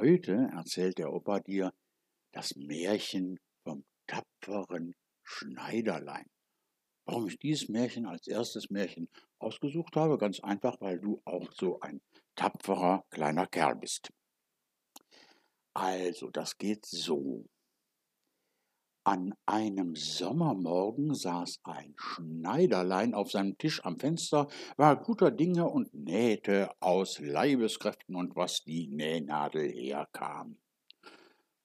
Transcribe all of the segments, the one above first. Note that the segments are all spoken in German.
Heute erzählt der Opa dir das Märchen vom tapferen Schneiderlein. Warum ich dieses Märchen als erstes Märchen ausgesucht habe? Ganz einfach, weil du auch so ein tapferer kleiner Kerl bist. Also, das geht so. An einem Sommermorgen saß ein Schneiderlein auf seinem Tisch am Fenster, war guter Dinge und nähte aus Leibeskräften und was die Nähnadel herkam.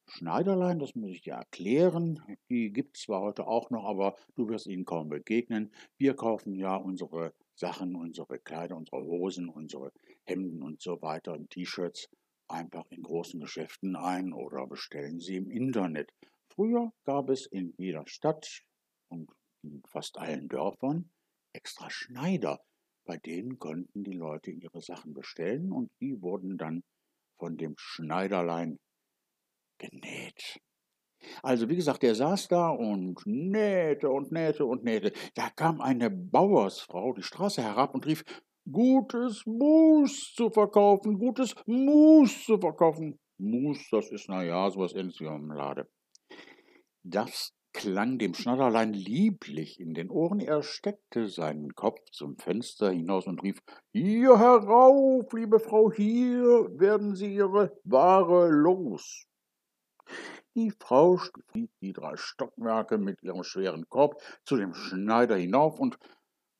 Schneiderlein, das muss ich dir erklären, die gibt es zwar heute auch noch, aber du wirst ihnen kaum begegnen. Wir kaufen ja unsere Sachen, unsere Kleider, unsere Hosen, unsere Hemden und so weiter und T-Shirts einfach in großen Geschäften ein oder bestellen sie im Internet. Früher gab es in jeder Stadt und in fast allen Dörfern extra Schneider, bei denen konnten die Leute ihre Sachen bestellen und die wurden dann von dem Schneiderlein genäht. Also wie gesagt, er saß da und nähte und nähte und nähte. Da kam eine Bauersfrau die Straße herab und rief, gutes Mus zu verkaufen, gutes Mus zu verkaufen. Mus, das ist naja, sowas ähnliches wie Marmelade. Das klang dem Schnatterlein lieblich in den Ohren. Er steckte seinen Kopf zum Fenster hinaus und rief: Hier herauf, liebe Frau, hier werden Sie Ihre Ware los. Die Frau stieg die drei Stockwerke mit ihrem schweren Korb zu dem Schneider hinauf und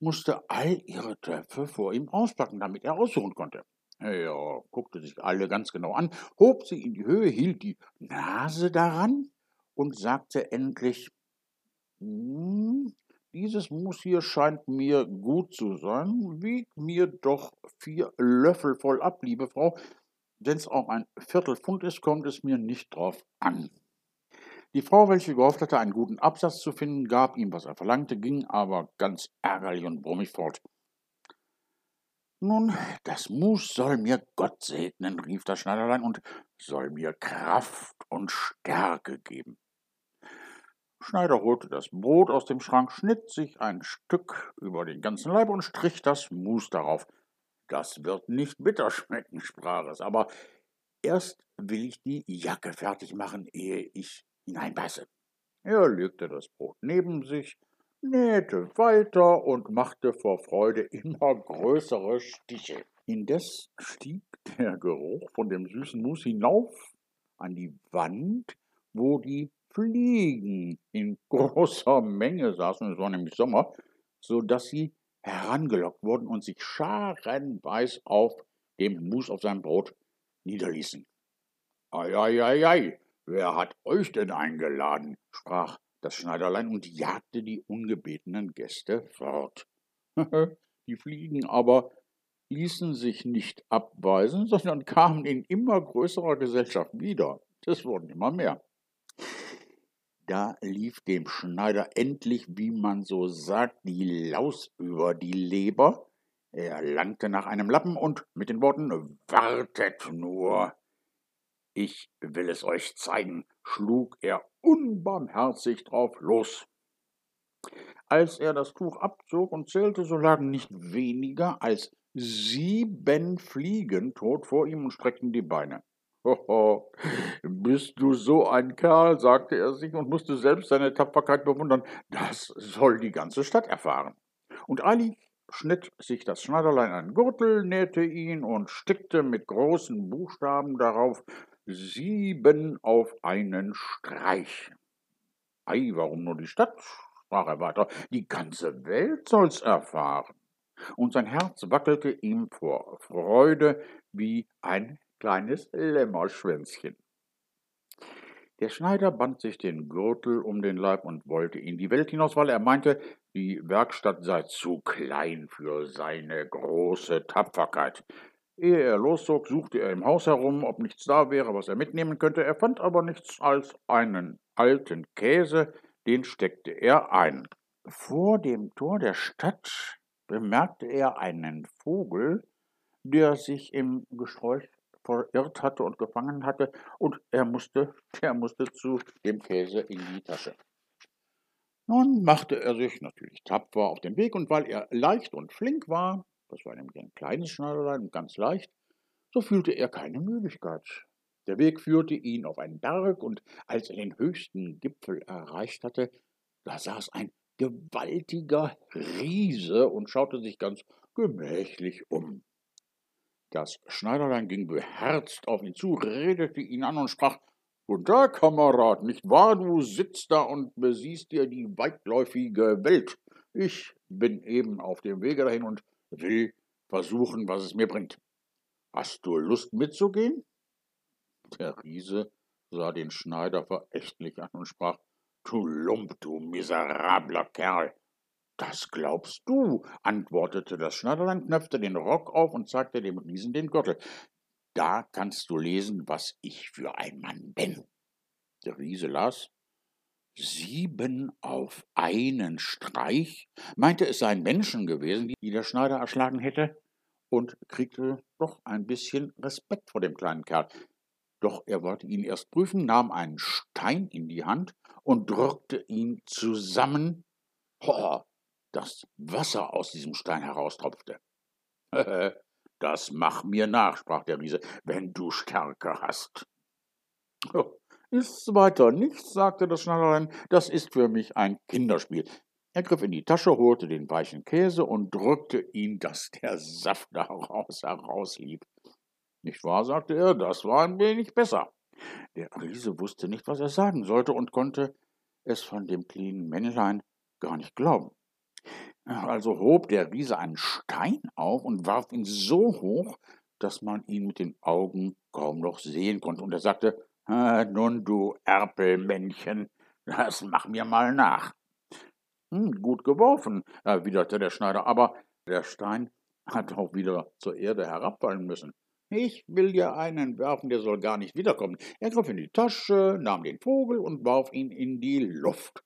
musste all ihre Töpfe vor ihm auspacken, damit er aussuchen konnte. Er guckte sich alle ganz genau an, hob sie in die Höhe, hielt die Nase daran und sagte endlich, hm, dieses Mus hier scheint mir gut zu sein. Wieg mir doch vier Löffel voll ab, liebe Frau. Wenn's auch ein Viertelpfund ist, kommt es mir nicht drauf an. Die Frau, welche gehofft hatte, einen guten Absatz zu finden, gab ihm, was er verlangte, ging aber ganz ärgerlich und brummig fort. Nun, das Mus soll mir Gott segnen, rief das Schneiderlein, und soll mir Kraft und Stärke geben. Schneider holte das Brot aus dem Schrank, schnitt sich ein Stück über den ganzen Leib und strich das Mus darauf. Das wird nicht bitter schmecken, sprach es, aber erst will ich die Jacke fertig machen, ehe ich hineinpasse. Er legte das Brot neben sich, nähte weiter und machte vor Freude immer größere Stiche. Indes stieg der Geruch von dem süßen Mus hinauf an die Wand, wo die Fliegen in großer Menge saßen, es war nämlich Sommer, so dass sie herangelockt wurden und sich scharenweis auf dem Mus auf seinem Brot niederließen. Ei, ei, ei, ei, wer hat euch denn eingeladen? sprach das Schneiderlein und jagte die ungebetenen Gäste fort. die Fliegen aber ließen sich nicht abweisen, sondern kamen in immer größerer Gesellschaft wieder. Es wurden immer mehr. Da lief dem Schneider endlich, wie man so sagt, die Laus über die Leber. Er langte nach einem Lappen und mit den Worten Wartet nur, ich will es euch zeigen, schlug er unbarmherzig drauf los. Als er das Tuch abzog und zählte, so lagen nicht weniger als sieben Fliegen tot vor ihm und streckten die Beine. Hoho, bist du so ein Kerl, sagte er sich und musste selbst seine Tapferkeit bewundern. Das soll die ganze Stadt erfahren. Und Ali schnitt sich das Schneiderlein einen Gürtel, nähte ihn und stickte mit großen Buchstaben darauf sieben auf einen Streich. Ei, warum nur die Stadt? sprach er weiter. Die ganze Welt soll's erfahren. Und sein Herz wackelte ihm vor Freude wie ein kleines Lämmerschwänzchen. Der Schneider band sich den Gürtel um den Leib und wollte in die Welt hinaus, weil er meinte, die Werkstatt sei zu klein für seine große Tapferkeit. Ehe er loszog, suchte er im Haus herum, ob nichts da wäre, was er mitnehmen könnte. Er fand aber nichts als einen alten Käse, den steckte er ein. Vor dem Tor der Stadt bemerkte er einen Vogel, der sich im Gesträuch verirrt hatte und gefangen hatte, und er musste, der musste zu dem Käse in die Tasche. Nun machte er sich natürlich tapfer auf den Weg, und weil er leicht und flink war, das war nämlich ein kleines Schneiderlein und ganz leicht, so fühlte er keine Müdigkeit. Der Weg führte ihn auf einen Berg, und als er den höchsten Gipfel erreicht hatte, da saß ein gewaltiger Riese und schaute sich ganz gemächlich um. Das Schneiderlein ging beherzt auf ihn zu, redete ihn an und sprach Guten Tag, Kamerad, nicht wahr, du sitzt da und besiehst dir die weitläufige Welt. Ich bin eben auf dem Wege dahin und will versuchen, was es mir bringt. Hast du Lust mitzugehen? Der Riese sah den Schneider verächtlich an und sprach Du Lump, du miserabler Kerl. Das glaubst du, antwortete das Schneiderlein, knöpfte den Rock auf und zeigte dem Riesen den Gürtel. Da kannst du lesen, was ich für ein Mann bin. Der Riese las Sieben auf einen Streich, meinte es seien Menschen gewesen, die der Schneider erschlagen hätte, und kriegte doch ein bisschen Respekt vor dem kleinen Kerl. Doch er wollte ihn erst prüfen, nahm einen Stein in die Hand und drückte ihn zusammen, oh, dass Wasser aus diesem Stein heraustropfte. Das mach mir nach, sprach der Riese, wenn du Stärke hast. Ist's weiter nichts, sagte das Schneiderlein, das ist für mich ein Kinderspiel. Er griff in die Tasche, holte den weichen Käse und drückte ihn, dass der Saft daraus herauslief. Nicht wahr, sagte er, das war ein wenig besser. Der Riese wusste nicht, was er sagen sollte und konnte es von dem kleinen Männlein gar nicht glauben. Also hob der Riese einen Stein auf und warf ihn so hoch, dass man ihn mit den Augen kaum noch sehen konnte. Und er sagte, nun du Erpelmännchen, das mach mir mal nach. Hm, gut geworfen, erwiderte der Schneider, aber der Stein hat auch wieder zur Erde herabfallen müssen. Ich will dir einen werfen, der soll gar nicht wiederkommen. Er griff in die Tasche, nahm den Vogel und warf ihn in die Luft.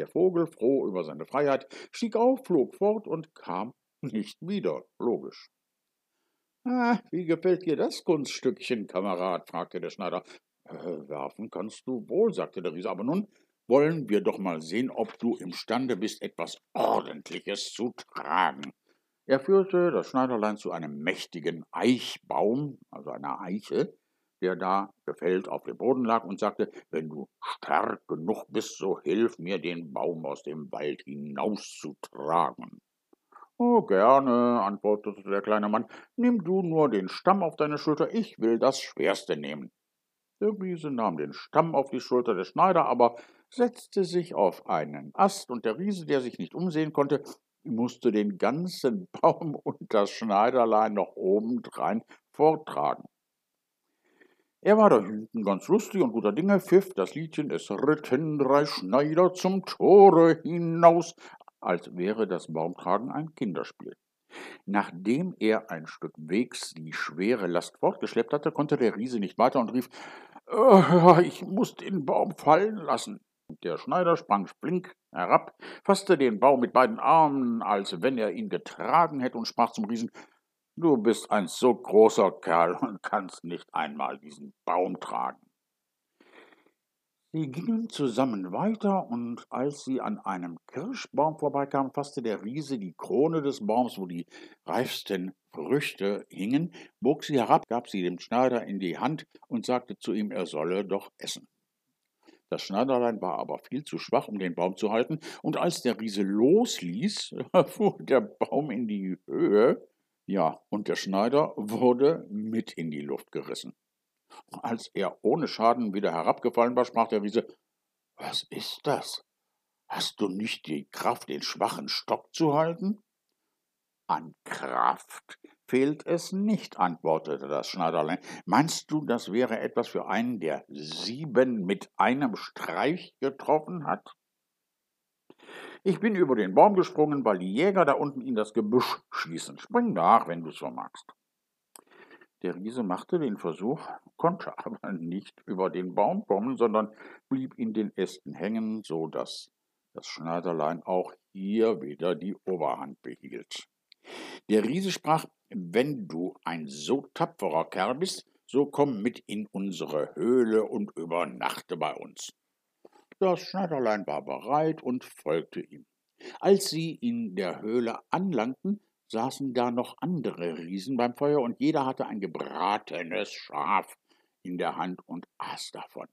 Der Vogel, froh über seine Freiheit, stieg auf, flog fort und kam nicht wieder, logisch. Ah, wie gefällt dir das Kunststückchen, Kamerad? fragte der Schneider. Äh, werfen kannst du wohl, sagte der Riese, aber nun wollen wir doch mal sehen, ob du imstande bist, etwas Ordentliches zu tragen. Er führte das Schneiderlein zu einem mächtigen Eichbaum, also einer Eiche, der da gefällt auf dem Boden lag, und sagte, wenn du stark genug bist, so hilf mir, den Baum aus dem Wald hinauszutragen. Oh, gerne, antwortete der kleine Mann, nimm du nur den Stamm auf deine Schulter, ich will das Schwerste nehmen. Der Riese nahm den Stamm auf die Schulter des Schneider, aber setzte sich auf einen Ast, und der Riese, der sich nicht umsehen konnte, musste den ganzen Baum und das Schneiderlein noch obendrein vortragen. Er war da hinten ganz lustig und guter Dinge, pfiff das Liedchen, es ritten drei Schneider zum Tore hinaus, als wäre das Baumtragen ein Kinderspiel. Nachdem er ein Stück Wegs die schwere Last fortgeschleppt hatte, konnte der Riese nicht weiter und rief, äh, ich muss den Baum fallen lassen. Der Schneider sprang flink herab, fasste den Baum mit beiden Armen, als wenn er ihn getragen hätte, und sprach zum Riesen Du bist ein so großer Kerl und kannst nicht einmal diesen Baum tragen. Sie gingen zusammen weiter, und als sie an einem Kirschbaum vorbeikamen, fasste der Riese die Krone des Baums, wo die reifsten Früchte hingen, bog sie herab, gab sie dem Schneider in die Hand und sagte zu ihm, er solle doch essen. Das Schneiderlein war aber viel zu schwach, um den Baum zu halten, und als der Riese losließ, fuhr der Baum in die Höhe, ja, und der Schneider wurde mit in die Luft gerissen. Als er ohne Schaden wieder herabgefallen war, sprach der Riese, Was ist das? Hast du nicht die Kraft, den schwachen Stock zu halten? An Kraft fehlt es nicht, antwortete das Schneiderlein. Meinst du, das wäre etwas für einen, der sieben mit einem Streich getroffen hat? Ich bin über den Baum gesprungen, weil die Jäger da unten in das Gebüsch schießen. Spring nach, wenn du so magst. Der Riese machte den Versuch, konnte aber nicht über den Baum kommen, sondern blieb in den Ästen hängen, so dass das Schneiderlein auch hier wieder die Oberhand behielt. Der Riese sprach, wenn du ein so tapferer Kerl bist, so komm mit in unsere Höhle und übernachte bei uns. Das Schneiderlein war bereit und folgte ihm. Als sie in der Höhle anlangten, saßen da noch andere Riesen beim Feuer und jeder hatte ein gebratenes Schaf in der Hand und aß davon.